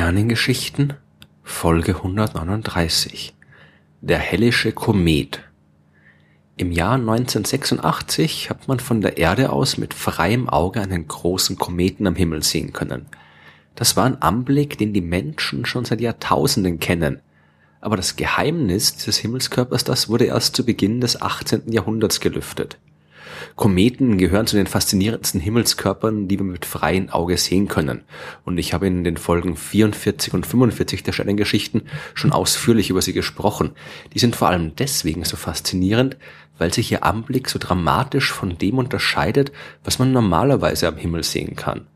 Sternengeschichten Folge 139 Der hellische Komet Im Jahr 1986 hat man von der Erde aus mit freiem Auge einen großen Kometen am Himmel sehen können. Das war ein Anblick, den die Menschen schon seit Jahrtausenden kennen. Aber das Geheimnis dieses Himmelskörpers, das wurde erst zu Beginn des 18. Jahrhunderts gelüftet. Kometen gehören zu den faszinierendsten Himmelskörpern, die wir mit freiem Auge sehen können. Und ich habe in den Folgen 44 und 45 der Sternengeschichten schon ausführlich über sie gesprochen. Die sind vor allem deswegen so faszinierend, weil sich ihr Anblick so dramatisch von dem unterscheidet, was man normalerweise am Himmel sehen kann.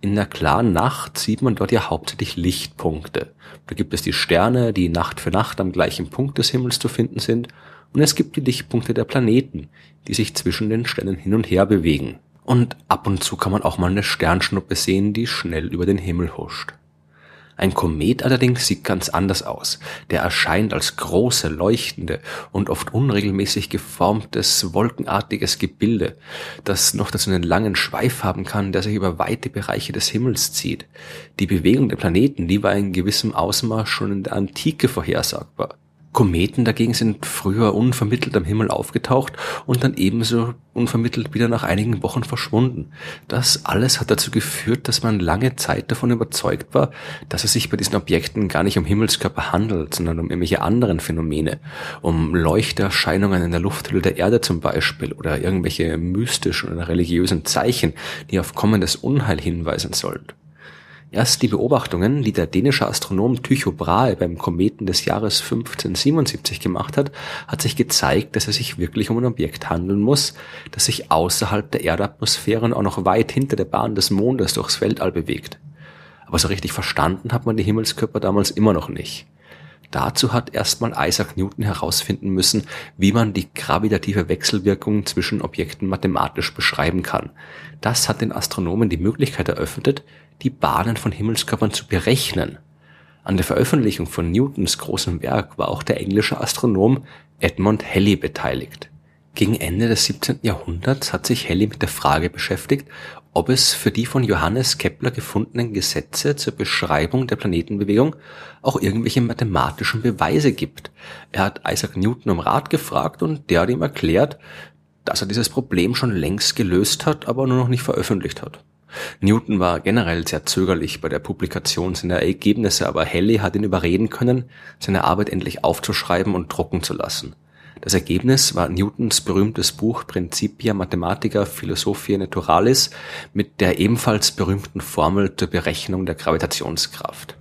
In der klaren Nacht sieht man dort ja hauptsächlich Lichtpunkte. Da gibt es die Sterne, die Nacht für Nacht am gleichen Punkt des Himmels zu finden sind, und es gibt die Lichtpunkte der Planeten, die sich zwischen den Sternen hin und her bewegen. Und ab und zu kann man auch mal eine Sternschnuppe sehen, die schnell über den Himmel huscht. Ein Komet allerdings sieht ganz anders aus. Der erscheint als große, leuchtende und oft unregelmäßig geformtes, wolkenartiges Gebilde, das noch dazu einen langen Schweif haben kann, der sich über weite Bereiche des Himmels zieht. Die Bewegung der Planeten, die war in gewissem Ausmaß schon in der Antike vorhersagbar. Kometen dagegen sind früher unvermittelt am Himmel aufgetaucht und dann ebenso unvermittelt wieder nach einigen Wochen verschwunden. Das alles hat dazu geführt, dass man lange Zeit davon überzeugt war, dass es sich bei diesen Objekten gar nicht um Himmelskörper handelt, sondern um irgendwelche anderen Phänomene, um Leuchterscheinungen in der Lufthülle der Erde zum Beispiel oder irgendwelche mystischen oder religiösen Zeichen, die auf kommendes Unheil hinweisen sollen. Erst die Beobachtungen, die der dänische Astronom Tycho Brahe beim Kometen des Jahres 1577 gemacht hat, hat sich gezeigt, dass es sich wirklich um ein Objekt handeln muss, das sich außerhalb der Erdatmosphäre und auch noch weit hinter der Bahn des Mondes durchs Weltall bewegt. Aber so richtig verstanden hat man die Himmelskörper damals immer noch nicht. Dazu hat erstmal Isaac Newton herausfinden müssen, wie man die gravitative Wechselwirkung zwischen Objekten mathematisch beschreiben kann. Das hat den Astronomen die Möglichkeit eröffnet, die Bahnen von Himmelskörpern zu berechnen. An der Veröffentlichung von Newtons großem Werk war auch der englische Astronom Edmund Halley beteiligt. Gegen Ende des 17. Jahrhunderts hat sich Halley mit der Frage beschäftigt, ob es für die von Johannes Kepler gefundenen Gesetze zur Beschreibung der Planetenbewegung auch irgendwelche mathematischen Beweise gibt. Er hat Isaac Newton um Rat gefragt und der hat ihm erklärt, dass er dieses Problem schon längst gelöst hat, aber nur noch nicht veröffentlicht hat. Newton war generell sehr zögerlich bei der Publikation seiner Ergebnisse, aber Halley hat ihn überreden können, seine Arbeit endlich aufzuschreiben und drucken zu lassen. Das Ergebnis war Newtons berühmtes Buch Principia Mathematica Philosophiae Naturalis mit der ebenfalls berühmten Formel zur Berechnung der Gravitationskraft.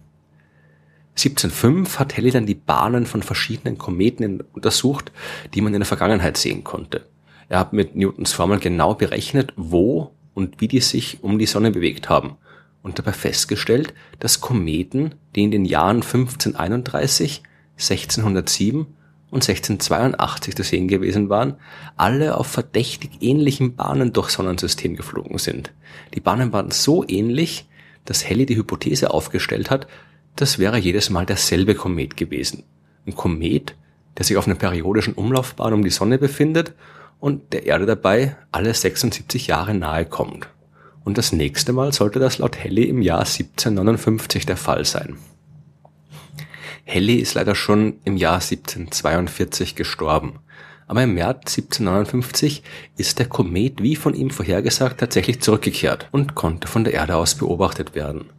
1705 hat Halley dann die Bahnen von verschiedenen Kometen untersucht, die man in der Vergangenheit sehen konnte. Er hat mit Newtons Formel genau berechnet, wo und wie die sich um die Sonne bewegt haben und dabei festgestellt, dass Kometen, die in den Jahren 1531, 1607 und 1682 zu sehen gewesen waren, alle auf verdächtig ähnlichen Bahnen durch Sonnensystem geflogen sind. Die Bahnen waren so ähnlich, dass Halley die Hypothese aufgestellt hat, das wäre jedes Mal derselbe Komet gewesen. Ein Komet, der sich auf einer periodischen Umlaufbahn um die Sonne befindet und der Erde dabei alle 76 Jahre nahe kommt. Und das nächste Mal sollte das laut Halley im Jahr 1759 der Fall sein. Halley ist leider schon im Jahr 1742 gestorben. Aber im März 1759 ist der Komet wie von ihm vorhergesagt tatsächlich zurückgekehrt und konnte von der Erde aus beobachtet werden.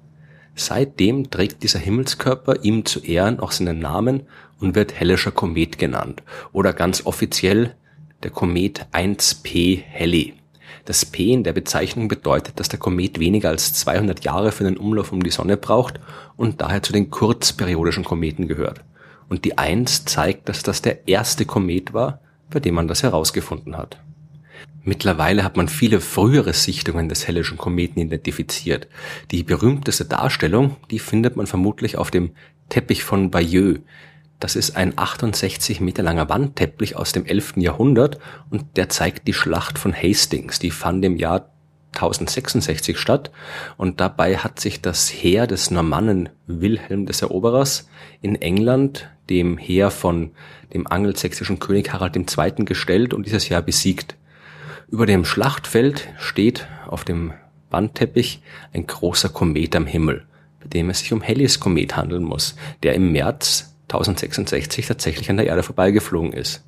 Seitdem trägt dieser Himmelskörper ihm zu Ehren auch seinen Namen und wird hellischer Komet genannt oder ganz offiziell der Komet 1P Halley. Das P in der Bezeichnung bedeutet, dass der Komet weniger als 200 Jahre für den Umlauf um die Sonne braucht und daher zu den kurzperiodischen Kometen gehört. Und die 1 zeigt, dass das der erste Komet war, bei dem man das herausgefunden hat. Mittlerweile hat man viele frühere Sichtungen des Hellischen Kometen identifiziert. Die berühmteste Darstellung, die findet man vermutlich auf dem Teppich von Bayeux, das ist ein 68 Meter langer Wandteppich aus dem 11. Jahrhundert und der zeigt die Schlacht von Hastings. Die fand im Jahr 1066 statt und dabei hat sich das Heer des Normannen Wilhelm des Eroberers in England dem Heer von dem angelsächsischen König Harald II. gestellt und dieses Jahr besiegt. Über dem Schlachtfeld steht auf dem Wandteppich ein großer Komet am Himmel. bei dem es sich um Halley's Komet handeln muss, der im März 1066 tatsächlich an der Erde vorbeigeflogen ist.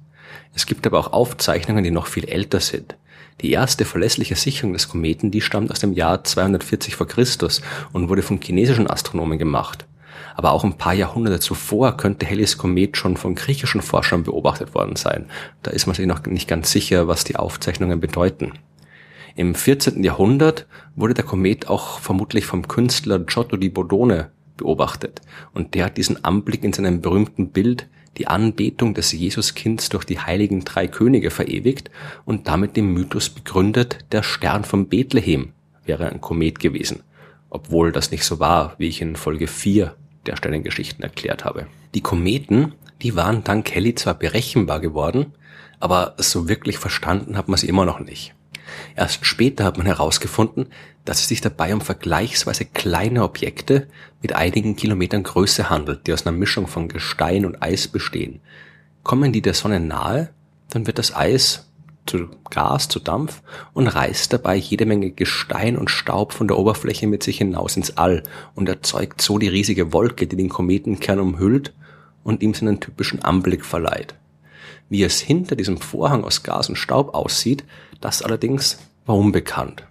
Es gibt aber auch Aufzeichnungen, die noch viel älter sind. Die erste verlässliche Sicherung des Kometen, die stammt aus dem Jahr 240 vor Christus und wurde von chinesischen Astronomen gemacht. Aber auch ein paar Jahrhunderte zuvor könnte Halley's Komet schon von griechischen Forschern beobachtet worden sein. Da ist man sich noch nicht ganz sicher, was die Aufzeichnungen bedeuten. Im 14. Jahrhundert wurde der Komet auch vermutlich vom Künstler Giotto di Bodone beobachtet und der hat diesen Anblick in seinem berühmten Bild die Anbetung des Jesuskinds durch die heiligen drei Könige verewigt und damit den Mythos begründet, der Stern von Bethlehem wäre ein Komet gewesen, obwohl das nicht so war, wie ich in Folge 4 der Sternengeschichten erklärt habe. Die Kometen, die waren dank Kelly zwar berechenbar geworden, aber so wirklich verstanden hat man sie immer noch nicht. Erst später hat man herausgefunden, dass es sich dabei um vergleichsweise kleine Objekte mit einigen Kilometern Größe handelt, die aus einer Mischung von Gestein und Eis bestehen. Kommen die der Sonne nahe, dann wird das Eis zu Gas, zu Dampf und reißt dabei jede Menge Gestein und Staub von der Oberfläche mit sich hinaus ins All und erzeugt so die riesige Wolke, die den Kometenkern umhüllt und ihm seinen typischen Anblick verleiht. Wie es hinter diesem Vorhang aus Gas und Staub aussieht, das allerdings war unbekannt.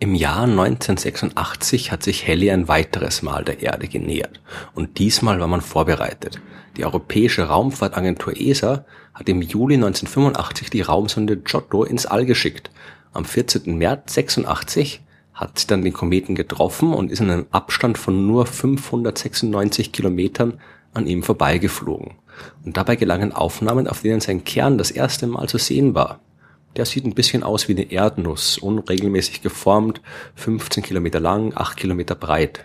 Im Jahr 1986 hat sich Halley ein weiteres Mal der Erde genähert und diesmal war man vorbereitet. Die Europäische Raumfahrtagentur ESA hat im Juli 1985 die Raumsonde Giotto ins All geschickt. Am 14. März 86 hat sie dann den Kometen getroffen und ist in einem Abstand von nur 596 Kilometern an ihm vorbeigeflogen. Und dabei gelangen Aufnahmen, auf denen sein Kern das erste Mal zu sehen war. Der sieht ein bisschen aus wie eine Erdnuss, unregelmäßig geformt, 15 Kilometer lang, 8 Kilometer breit.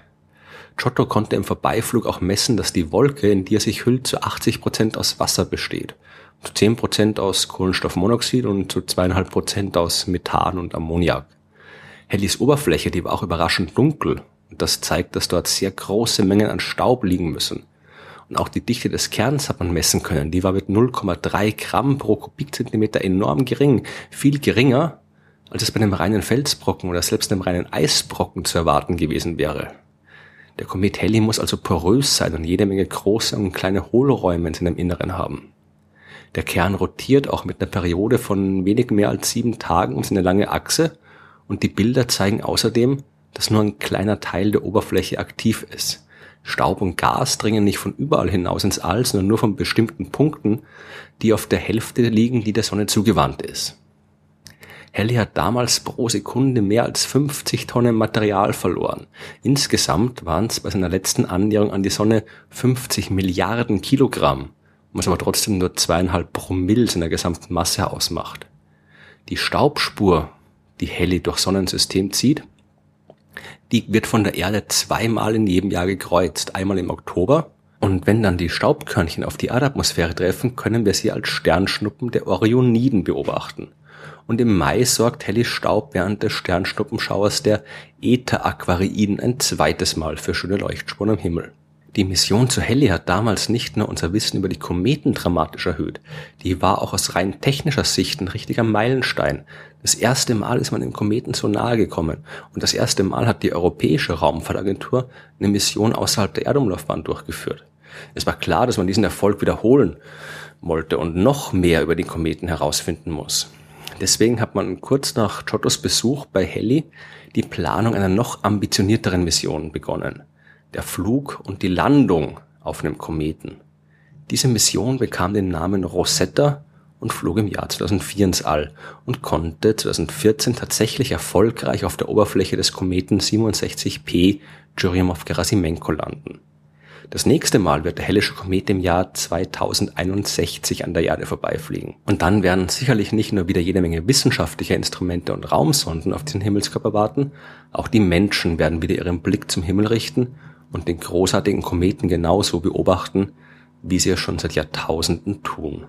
Giotto konnte im Vorbeiflug auch messen, dass die Wolke, in die er sich hüllt, zu 80 Prozent aus Wasser besteht, zu 10 Prozent aus Kohlenstoffmonoxid und zu zweieinhalb Prozent aus Methan und Ammoniak. Hallys Oberfläche, die war auch überraschend dunkel. Und das zeigt, dass dort sehr große Mengen an Staub liegen müssen. Und auch die Dichte des Kerns hat man messen können. Die war mit 0,3 Gramm pro Kubikzentimeter enorm gering. Viel geringer, als es bei einem reinen Felsbrocken oder selbst einem reinen Eisbrocken zu erwarten gewesen wäre. Der Komet Halley muss also porös sein und jede Menge große und kleine Hohlräume in seinem Inneren haben. Der Kern rotiert auch mit einer Periode von wenig mehr als sieben Tagen um seine lange Achse und die Bilder zeigen außerdem, dass nur ein kleiner Teil der Oberfläche aktiv ist. Staub und Gas dringen nicht von überall hinaus ins All, sondern nur von bestimmten Punkten, die auf der Hälfte liegen, die der Sonne zugewandt ist. Halley hat damals pro Sekunde mehr als 50 Tonnen Material verloren. Insgesamt waren es bei seiner letzten Annäherung an die Sonne 50 Milliarden Kilogramm, was aber trotzdem nur zweieinhalb Promille seiner gesamten Masse ausmacht. Die Staubspur, die Halley durch Sonnensystem zieht, die wird von der Erde zweimal in jedem Jahr gekreuzt. Einmal im Oktober. Und wenn dann die Staubkörnchen auf die Erdatmosphäre treffen, können wir sie als Sternschnuppen der Orioniden beobachten. Und im Mai sorgt Hallys Staub während des Sternschnuppenschauers der Äther-Aquariden ein zweites Mal für schöne Leuchtspuren am Himmel. Die Mission zu Halley hat damals nicht nur unser Wissen über die Kometen dramatisch erhöht, die war auch aus rein technischer Sicht ein richtiger Meilenstein. Das erste Mal ist man dem Kometen so nahe gekommen und das erste Mal hat die Europäische Raumfahrtagentur eine Mission außerhalb der Erdumlaufbahn durchgeführt. Es war klar, dass man diesen Erfolg wiederholen wollte und noch mehr über den Kometen herausfinden muss. Deswegen hat man kurz nach Giottos Besuch bei Halley die Planung einer noch ambitionierteren Mission begonnen der Flug und die Landung auf einem Kometen. Diese Mission bekam den Namen Rosetta und flog im Jahr 2004 ins All und konnte 2014 tatsächlich erfolgreich auf der Oberfläche des Kometen 67P Churyumov-Gerasimenko landen. Das nächste Mal wird der hellische Komet im Jahr 2061 an der Erde vorbeifliegen. Und dann werden sicherlich nicht nur wieder jede Menge wissenschaftlicher Instrumente und Raumsonden auf diesen Himmelskörper warten, auch die Menschen werden wieder ihren Blick zum Himmel richten und den großartigen Kometen genauso beobachten, wie sie es schon seit Jahrtausenden tun.